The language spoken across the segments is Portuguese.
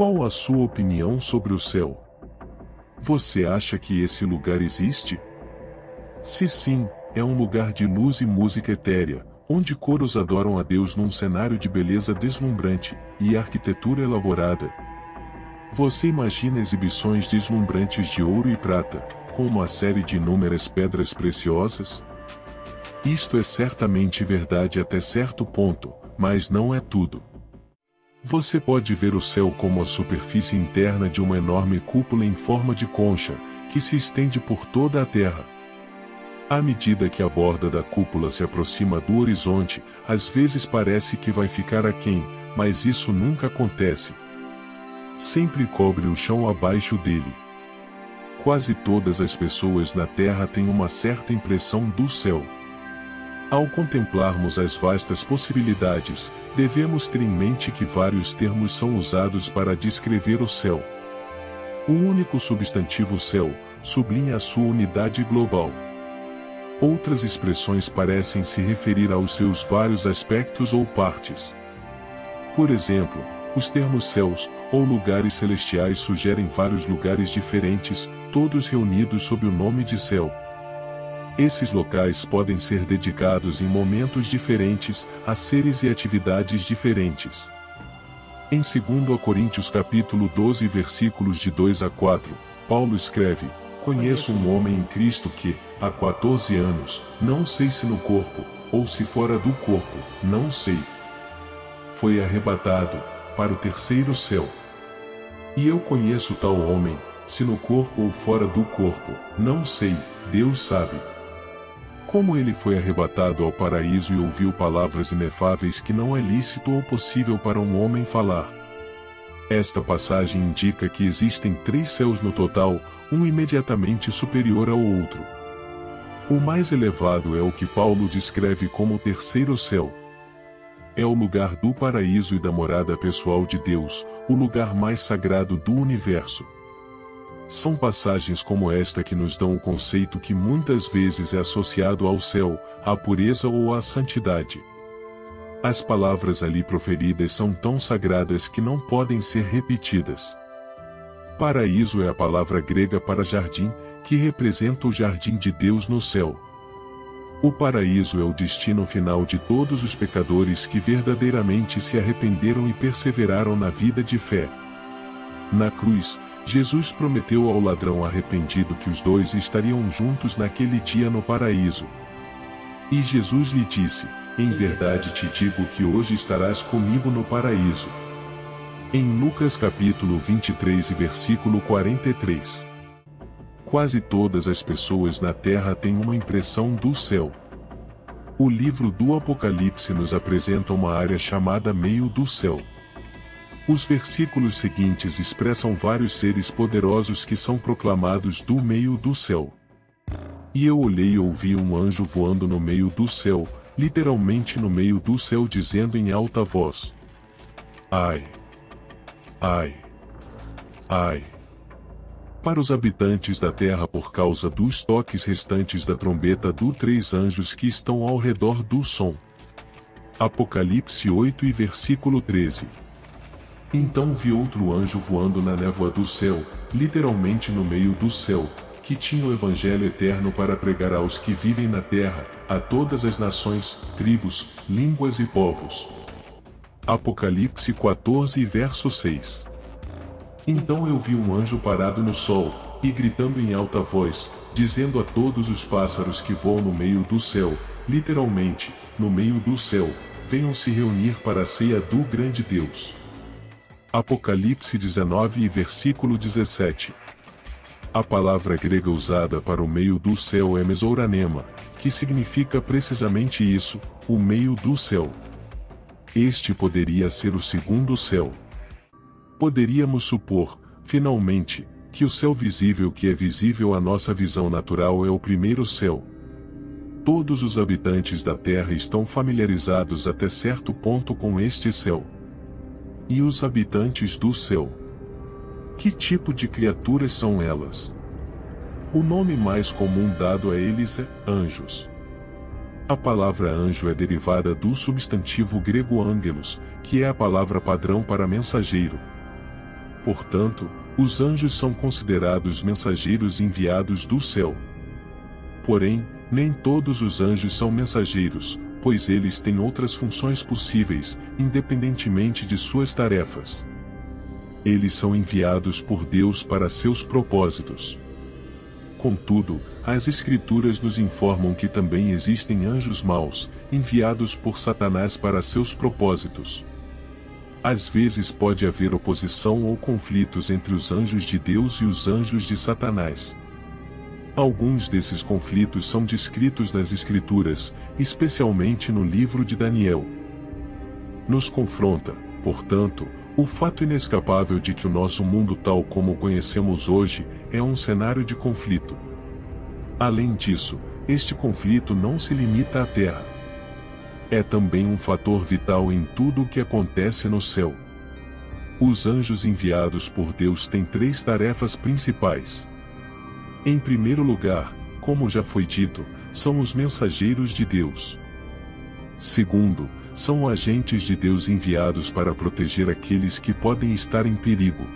Qual a sua opinião sobre o céu? Você acha que esse lugar existe? Se sim, é um lugar de luz e música etérea, onde coros adoram a Deus num cenário de beleza deslumbrante e arquitetura elaborada. Você imagina exibições deslumbrantes de ouro e prata, com uma série de inúmeras pedras preciosas? Isto é certamente verdade até certo ponto, mas não é tudo. Você pode ver o céu como a superfície interna de uma enorme cúpula em forma de concha, que se estende por toda a Terra. À medida que a borda da cúpula se aproxima do horizonte, às vezes parece que vai ficar aquém, mas isso nunca acontece. Sempre cobre o chão abaixo dele. Quase todas as pessoas na Terra têm uma certa impressão do céu. Ao contemplarmos as vastas possibilidades, devemos ter em mente que vários termos são usados para descrever o céu. O único substantivo céu sublinha a sua unidade global. Outras expressões parecem se referir aos seus vários aspectos ou partes. Por exemplo, os termos céus ou lugares celestiais sugerem vários lugares diferentes, todos reunidos sob o nome de céu. Esses locais podem ser dedicados em momentos diferentes, a seres e atividades diferentes. Em 2 Coríntios capítulo 12 versículos de 2 a 4, Paulo escreve, Conheço um homem em Cristo que, há 14 anos, não sei se no corpo, ou se fora do corpo, não sei. Foi arrebatado, para o terceiro céu. E eu conheço tal homem, se no corpo ou fora do corpo, não sei, Deus sabe. Como ele foi arrebatado ao paraíso e ouviu palavras inefáveis que não é lícito ou possível para um homem falar. Esta passagem indica que existem três céus no total, um imediatamente superior ao outro. O mais elevado é o que Paulo descreve como o terceiro céu. É o lugar do paraíso e da morada pessoal de Deus, o lugar mais sagrado do universo. São passagens como esta que nos dão o conceito que muitas vezes é associado ao céu, à pureza ou à santidade. As palavras ali proferidas são tão sagradas que não podem ser repetidas. Paraíso é a palavra grega para jardim, que representa o jardim de Deus no céu. O paraíso é o destino final de todos os pecadores que verdadeiramente se arrependeram e perseveraram na vida de fé. Na cruz, Jesus prometeu ao ladrão arrependido que os dois estariam juntos naquele dia no paraíso. E Jesus lhe disse: Em verdade te digo que hoje estarás comigo no paraíso. Em Lucas capítulo 23 e versículo 43. Quase todas as pessoas na terra têm uma impressão do céu. O livro do Apocalipse nos apresenta uma área chamada meio do céu. Os versículos seguintes expressam vários seres poderosos que são proclamados do meio do céu. E eu olhei e ouvi um anjo voando no meio do céu, literalmente no meio do céu dizendo em alta voz: Ai! Ai! Ai! Para os habitantes da terra por causa dos toques restantes da trombeta dos três anjos que estão ao redor do som. Apocalipse 8 e versículo 13. Então vi outro anjo voando na névoa do céu, literalmente no meio do céu, que tinha o evangelho eterno para pregar aos que vivem na terra, a todas as nações, tribos, línguas e povos. Apocalipse 14 verso 6. Então eu vi um anjo parado no sol, e gritando em alta voz, dizendo a todos os pássaros que voam no meio do céu, literalmente, no meio do céu, venham se reunir para a ceia do grande Deus. Apocalipse 19 e versículo 17. A palavra grega usada para o meio do céu é mesouranema, que significa precisamente isso, o meio do céu. Este poderia ser o segundo céu. Poderíamos supor, finalmente, que o céu visível que é visível à nossa visão natural é o primeiro céu. Todos os habitantes da Terra estão familiarizados até certo ponto com este céu e os habitantes do céu. Que tipo de criaturas são elas? O nome mais comum dado a eles é anjos. A palavra anjo é derivada do substantivo grego angelos, que é a palavra padrão para mensageiro. Portanto, os anjos são considerados mensageiros enviados do céu. Porém, nem todos os anjos são mensageiros, pois eles têm outras funções possíveis, independentemente de suas tarefas. Eles são enviados por Deus para seus propósitos. Contudo, as Escrituras nos informam que também existem anjos maus, enviados por Satanás para seus propósitos. Às vezes pode haver oposição ou conflitos entre os anjos de Deus e os anjos de Satanás. Alguns desses conflitos são descritos nas Escrituras, especialmente no livro de Daniel. Nos confronta, portanto, o fato inescapável de que o nosso mundo tal como o conhecemos hoje é um cenário de conflito. Além disso, este conflito não se limita à Terra. É também um fator vital em tudo o que acontece no céu. Os anjos enviados por Deus têm três tarefas principais. Em primeiro lugar, como já foi dito, são os mensageiros de Deus. Segundo, são agentes de Deus enviados para proteger aqueles que podem estar em perigo.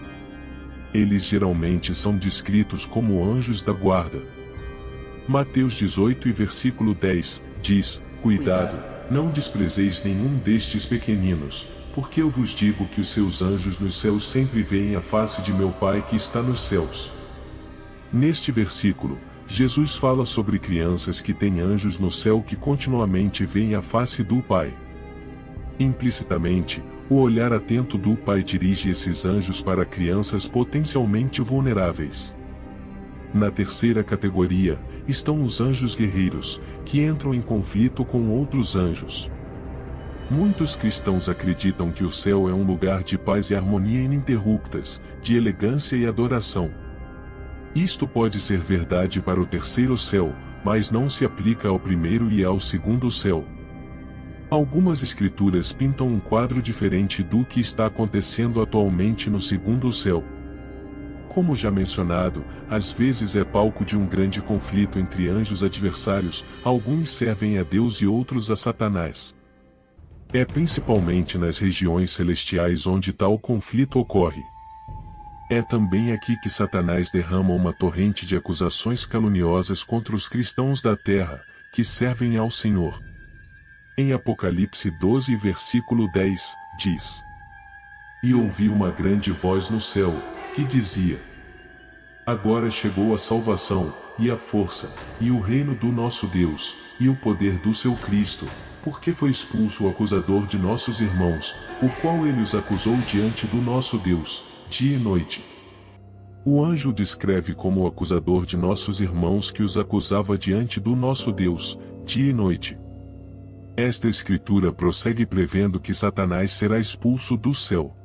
Eles geralmente são descritos como anjos da guarda. Mateus 18 e versículo 10 diz: Cuidado, não desprezeis nenhum destes pequeninos, porque eu vos digo que os seus anjos nos céus sempre veem a face de meu Pai que está nos céus. Neste versículo, Jesus fala sobre crianças que têm anjos no céu que continuamente veem a face do Pai. Implicitamente, o olhar atento do Pai dirige esses anjos para crianças potencialmente vulneráveis. Na terceira categoria, estão os anjos guerreiros, que entram em conflito com outros anjos. Muitos cristãos acreditam que o céu é um lugar de paz e harmonia ininterruptas, de elegância e adoração. Isto pode ser verdade para o terceiro céu, mas não se aplica ao primeiro e ao segundo céu. Algumas escrituras pintam um quadro diferente do que está acontecendo atualmente no segundo céu. Como já mencionado, às vezes é palco de um grande conflito entre anjos adversários, alguns servem a Deus e outros a Satanás. É principalmente nas regiões celestiais onde tal conflito ocorre. É também aqui que Satanás derrama uma torrente de acusações caluniosas contra os cristãos da terra, que servem ao Senhor. Em Apocalipse 12, versículo 10, diz: E ouvi uma grande voz no céu, que dizia: Agora chegou a salvação, e a força, e o reino do nosso Deus, e o poder do seu Cristo, porque foi expulso o acusador de nossos irmãos, o qual ele os acusou diante do nosso Deus dia e noite. O anjo descreve como o acusador de nossos irmãos que os acusava diante do nosso Deus, dia e noite. Esta escritura prossegue prevendo que Satanás será expulso do céu.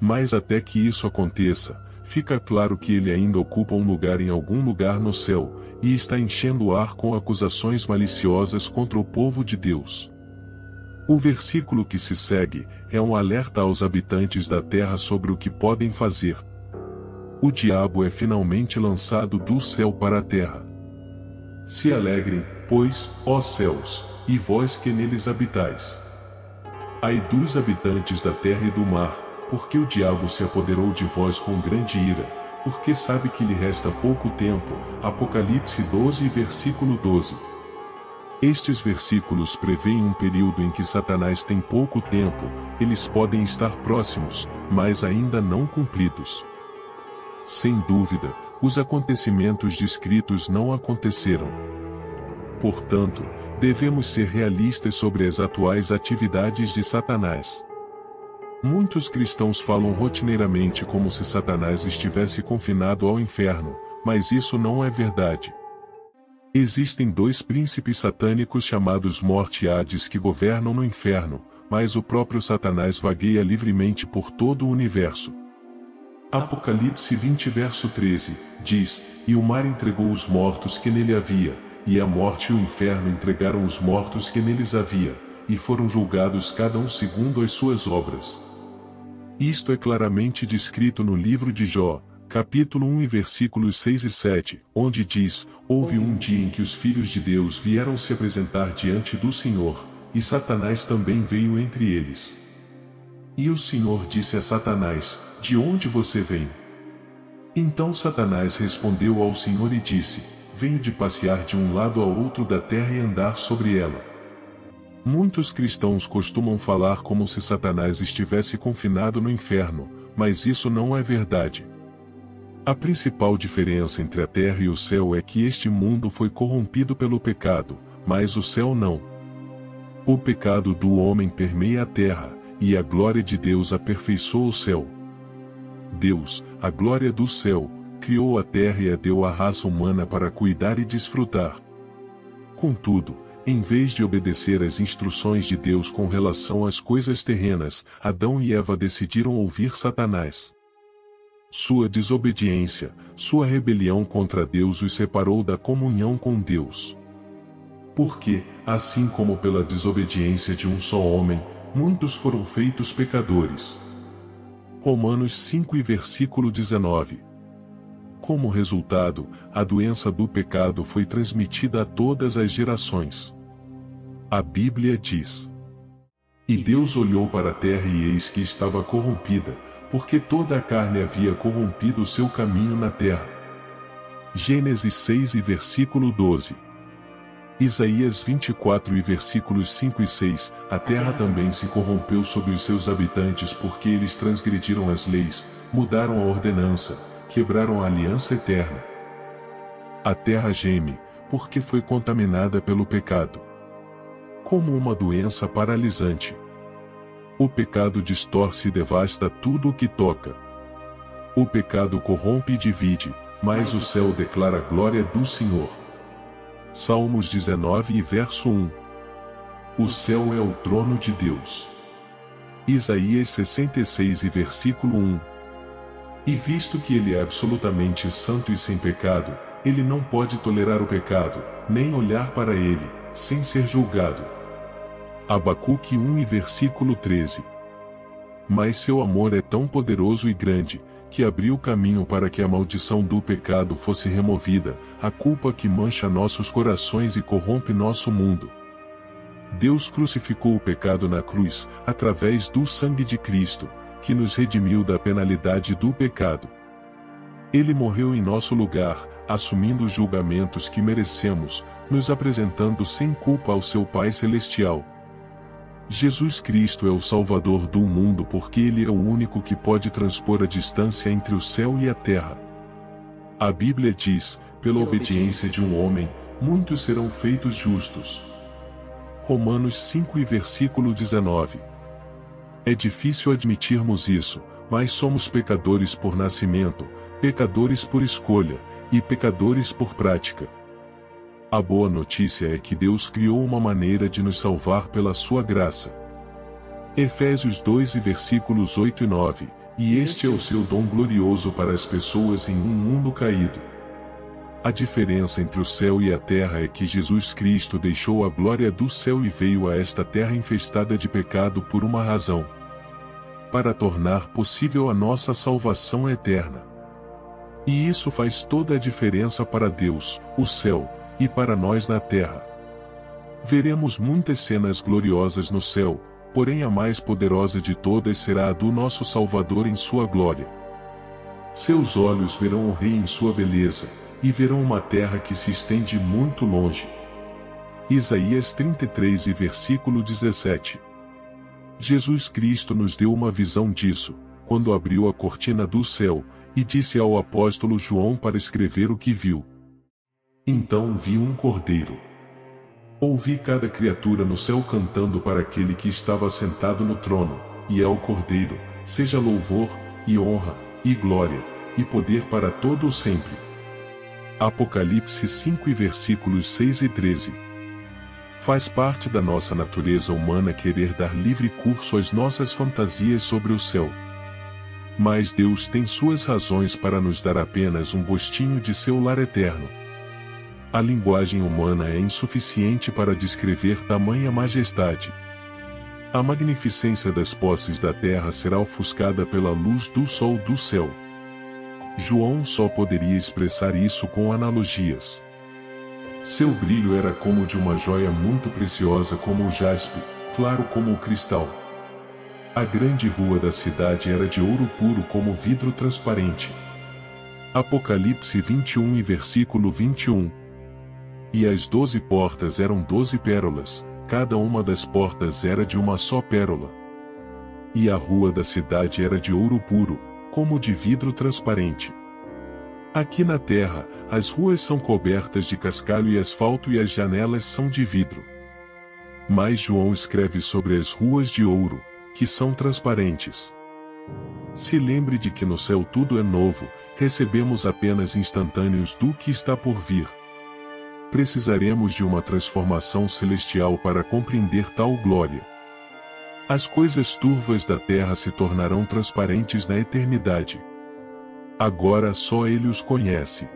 Mas até que isso aconteça, fica claro que ele ainda ocupa um lugar em algum lugar no céu, e está enchendo o ar com acusações maliciosas contra o povo de Deus. O versículo que se segue é um alerta aos habitantes da terra sobre o que podem fazer. O diabo é finalmente lançado do céu para a terra. Se alegrem, pois, ó céus, e vós que neles habitais. Ai dos habitantes da terra e do mar, porque o diabo se apoderou de vós com grande ira, porque sabe que lhe resta pouco tempo. Apocalipse 12, versículo 12. Estes versículos preveem um período em que Satanás tem pouco tempo, eles podem estar próximos, mas ainda não cumpridos. Sem dúvida, os acontecimentos descritos não aconteceram. Portanto, devemos ser realistas sobre as atuais atividades de Satanás. Muitos cristãos falam rotineiramente como se Satanás estivesse confinado ao inferno, mas isso não é verdade. Existem dois príncipes satânicos chamados Morte e Hades que governam no inferno, mas o próprio Satanás vagueia livremente por todo o universo. Apocalipse 20 verso 13, diz, E o mar entregou os mortos que nele havia, e a morte e o inferno entregaram os mortos que neles havia, e foram julgados cada um segundo as suas obras. Isto é claramente descrito no livro de Jó, capítulo 1 e versículos 6 e 7, onde diz: Houve um dia em que os filhos de Deus vieram se apresentar diante do Senhor, e Satanás também veio entre eles. E o Senhor disse a Satanás: de onde você vem? Então Satanás respondeu ao Senhor e disse: Venho de passear de um lado ao outro da terra e andar sobre ela. Muitos cristãos costumam falar como se Satanás estivesse confinado no inferno, mas isso não é verdade. A principal diferença entre a terra e o céu é que este mundo foi corrompido pelo pecado, mas o céu não. O pecado do homem permeia a terra, e a glória de Deus aperfeiçoa o céu. Deus, a glória do céu, criou a terra e a deu à raça humana para cuidar e desfrutar. Contudo, em vez de obedecer às instruções de Deus com relação às coisas terrenas, Adão e Eva decidiram ouvir Satanás. Sua desobediência, sua rebelião contra Deus os separou da comunhão com Deus. Porque, assim como pela desobediência de um só homem, muitos foram feitos pecadores. Romanos 5 e versículo 19. Como resultado, a doença do pecado foi transmitida a todas as gerações. A Bíblia diz: E Deus olhou para a terra e eis que estava corrompida, porque toda a carne havia corrompido o seu caminho na terra. Gênesis 6 e versículo 12. Isaías 24 e versículos 5 e 6 A terra também se corrompeu sobre os seus habitantes porque eles transgrediram as leis, mudaram a ordenança, quebraram a aliança eterna. A terra geme, porque foi contaminada pelo pecado. Como uma doença paralisante. O pecado distorce e devasta tudo o que toca. O pecado corrompe e divide, mas o céu declara a glória do Senhor. Salmos 19 e verso 1. O céu é o trono de Deus. Isaías 66 e versículo 1. E visto que ele é absolutamente santo e sem pecado, ele não pode tolerar o pecado, nem olhar para ele, sem ser julgado. Abacuque 1 e versículo 13. Mas seu amor é tão poderoso e grande, que abriu caminho para que a maldição do pecado fosse removida, a culpa que mancha nossos corações e corrompe nosso mundo. Deus crucificou o pecado na cruz, através do sangue de Cristo, que nos redimiu da penalidade do pecado. Ele morreu em nosso lugar, assumindo os julgamentos que merecemos, nos apresentando sem culpa ao seu Pai Celestial. Jesus Cristo é o Salvador do mundo porque Ele é o único que pode transpor a distância entre o céu e a terra. A Bíblia diz: pela obediência de um homem, muitos serão feitos justos. Romanos 5 e versículo 19. É difícil admitirmos isso, mas somos pecadores por nascimento, pecadores por escolha, e pecadores por prática. A boa notícia é que Deus criou uma maneira de nos salvar pela sua graça. Efésios 2 e versículos 8 e 9. E este é o seu dom glorioso para as pessoas em um mundo caído. A diferença entre o céu e a terra é que Jesus Cristo deixou a glória do céu e veio a esta terra infestada de pecado por uma razão. Para tornar possível a nossa salvação eterna. E isso faz toda a diferença para Deus, o céu, e para nós na terra. Veremos muitas cenas gloriosas no céu, porém a mais poderosa de todas será a do nosso Salvador em sua glória. Seus olhos verão o Rei em sua beleza, e verão uma terra que se estende muito longe. Isaías 33 e versículo 17 Jesus Cristo nos deu uma visão disso, quando abriu a cortina do céu, e disse ao apóstolo João para escrever o que viu. Então vi um cordeiro. Ouvi cada criatura no céu cantando para aquele que estava sentado no trono, e ao cordeiro, seja louvor, e honra, e glória, e poder para todo o sempre. Apocalipse 5 e versículos 6 e 13. Faz parte da nossa natureza humana querer dar livre curso às nossas fantasias sobre o céu. Mas Deus tem suas razões para nos dar apenas um gostinho de seu lar eterno. A linguagem humana é insuficiente para descrever tamanha majestade. A magnificência das posses da terra será ofuscada pela luz do sol do céu. João só poderia expressar isso com analogias. Seu brilho era como de uma joia muito preciosa como o jaspe, claro como o cristal. A grande rua da cidade era de ouro puro como vidro transparente. Apocalipse 21 e versículo 21. E as doze portas eram doze pérolas, cada uma das portas era de uma só pérola. E a rua da cidade era de ouro puro, como de vidro transparente. Aqui na terra, as ruas são cobertas de cascalho e asfalto e as janelas são de vidro. Mas João escreve sobre as ruas de ouro, que são transparentes. Se lembre de que no céu tudo é novo, recebemos apenas instantâneos do que está por vir. Precisaremos de uma transformação celestial para compreender tal glória. As coisas turvas da terra se tornarão transparentes na eternidade. Agora só Ele os conhece.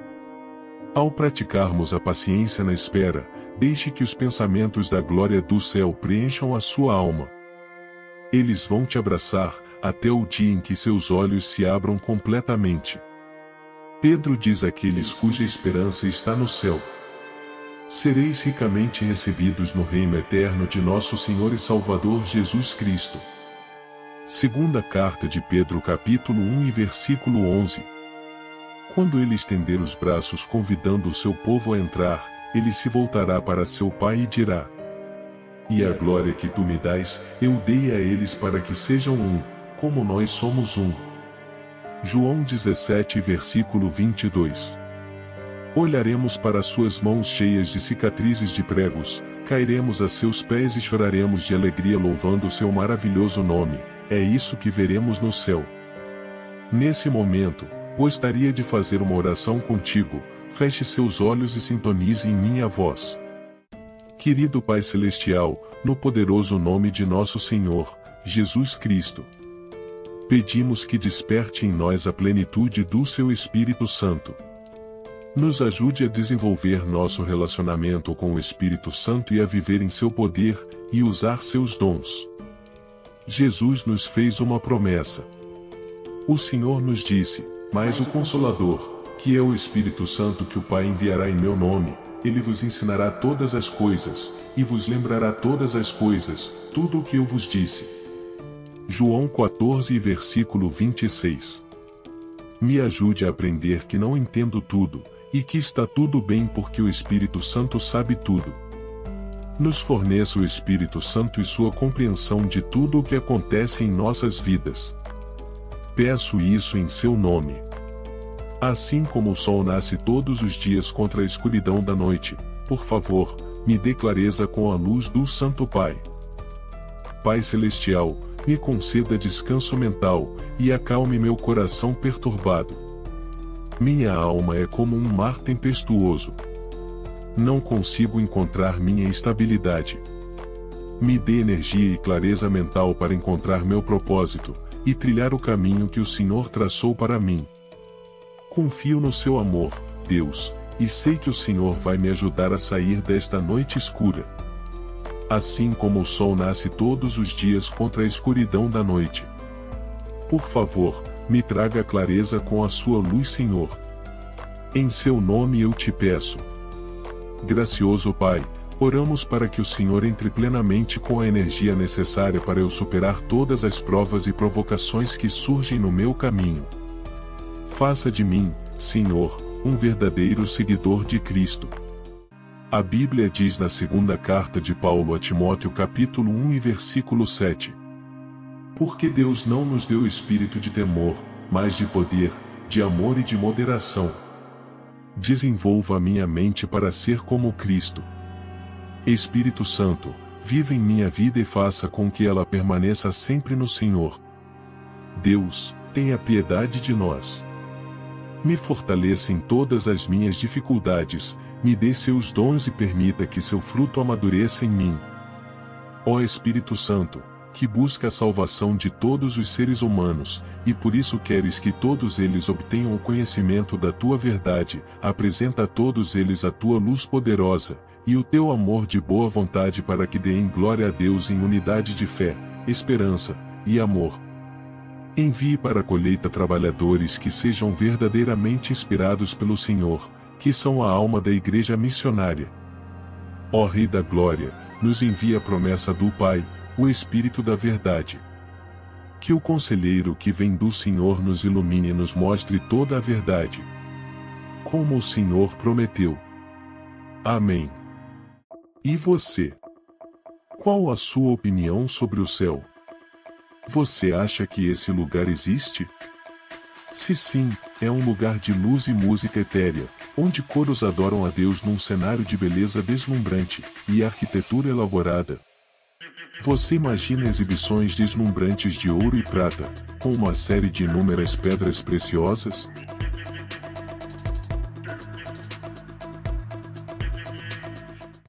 Ao praticarmos a paciência na espera, deixe que os pensamentos da glória do céu preencham a sua alma. Eles vão te abraçar, até o dia em que seus olhos se abram completamente. Pedro diz àqueles cuja esperança está no céu: Sereis ricamente recebidos no reino eterno de nosso Senhor e Salvador Jesus Cristo. Segunda carta de Pedro capítulo 1 e versículo 11. Quando ele estender os braços convidando o seu povo a entrar, ele se voltará para seu pai e dirá: E a glória que tu me dás, eu dei a eles para que sejam um, como nós somos um. João 17 versículo 22 Olharemos para suas mãos cheias de cicatrizes de pregos, cairemos a seus pés e choraremos de alegria louvando seu maravilhoso nome, é isso que veremos no céu. Nesse momento, Gostaria de fazer uma oração contigo, feche seus olhos e sintonize em minha voz. Querido Pai Celestial, no poderoso nome de nosso Senhor, Jesus Cristo, pedimos que desperte em nós a plenitude do Seu Espírito Santo. Nos ajude a desenvolver nosso relacionamento com o Espírito Santo e a viver em seu poder e usar seus dons. Jesus nos fez uma promessa. O Senhor nos disse: mas o Consolador, que é o Espírito Santo que o Pai enviará em meu nome, ele vos ensinará todas as coisas, e vos lembrará todas as coisas, tudo o que eu vos disse. João 14 versículo 26 Me ajude a aprender que não entendo tudo, e que está tudo bem porque o Espírito Santo sabe tudo. Nos forneça o Espírito Santo e sua compreensão de tudo o que acontece em nossas vidas. Peço isso em seu nome. Assim como o sol nasce todos os dias contra a escuridão da noite, por favor, me dê clareza com a luz do Santo Pai. Pai Celestial, me conceda descanso mental, e acalme meu coração perturbado. Minha alma é como um mar tempestuoso. Não consigo encontrar minha estabilidade. Me dê energia e clareza mental para encontrar meu propósito, e trilhar o caminho que o Senhor traçou para mim. Confio no seu amor, Deus, e sei que o Senhor vai me ajudar a sair desta noite escura. Assim como o sol nasce todos os dias contra a escuridão da noite. Por favor, me traga clareza com a sua luz, Senhor. Em seu nome eu te peço. Gracioso Pai, Oramos para que o Senhor entre plenamente com a energia necessária para eu superar todas as provas e provocações que surgem no meu caminho. Faça de mim, Senhor, um verdadeiro seguidor de Cristo. A Bíblia diz na segunda carta de Paulo a Timóteo capítulo 1 e versículo 7. Porque Deus não nos deu espírito de temor, mas de poder, de amor e de moderação. Desenvolva a minha mente para ser como Cristo. Espírito Santo, viva em minha vida e faça com que ela permaneça sempre no Senhor. Deus, tenha piedade de nós. Me fortaleça em todas as minhas dificuldades, me dê seus dons e permita que seu fruto amadureça em mim. Ó Espírito Santo, que busca a salvação de todos os seres humanos, e por isso queres que todos eles obtenham o conhecimento da tua verdade, apresenta a todos eles a tua luz poderosa, e o teu amor de boa vontade para que deem glória a Deus em unidade de fé, esperança e amor. Envie para a colheita trabalhadores que sejam verdadeiramente inspirados pelo Senhor, que são a alma da igreja missionária. Ó Rei da Glória, nos envia a promessa do Pai, o Espírito da Verdade. Que o conselheiro que vem do Senhor nos ilumine e nos mostre toda a verdade. Como o Senhor prometeu. Amém. E você? Qual a sua opinião sobre o céu? Você acha que esse lugar existe? Se sim, é um lugar de luz e música etérea, onde coros adoram a Deus num cenário de beleza deslumbrante e arquitetura elaborada. Você imagina exibições deslumbrantes de ouro e prata, com uma série de inúmeras pedras preciosas?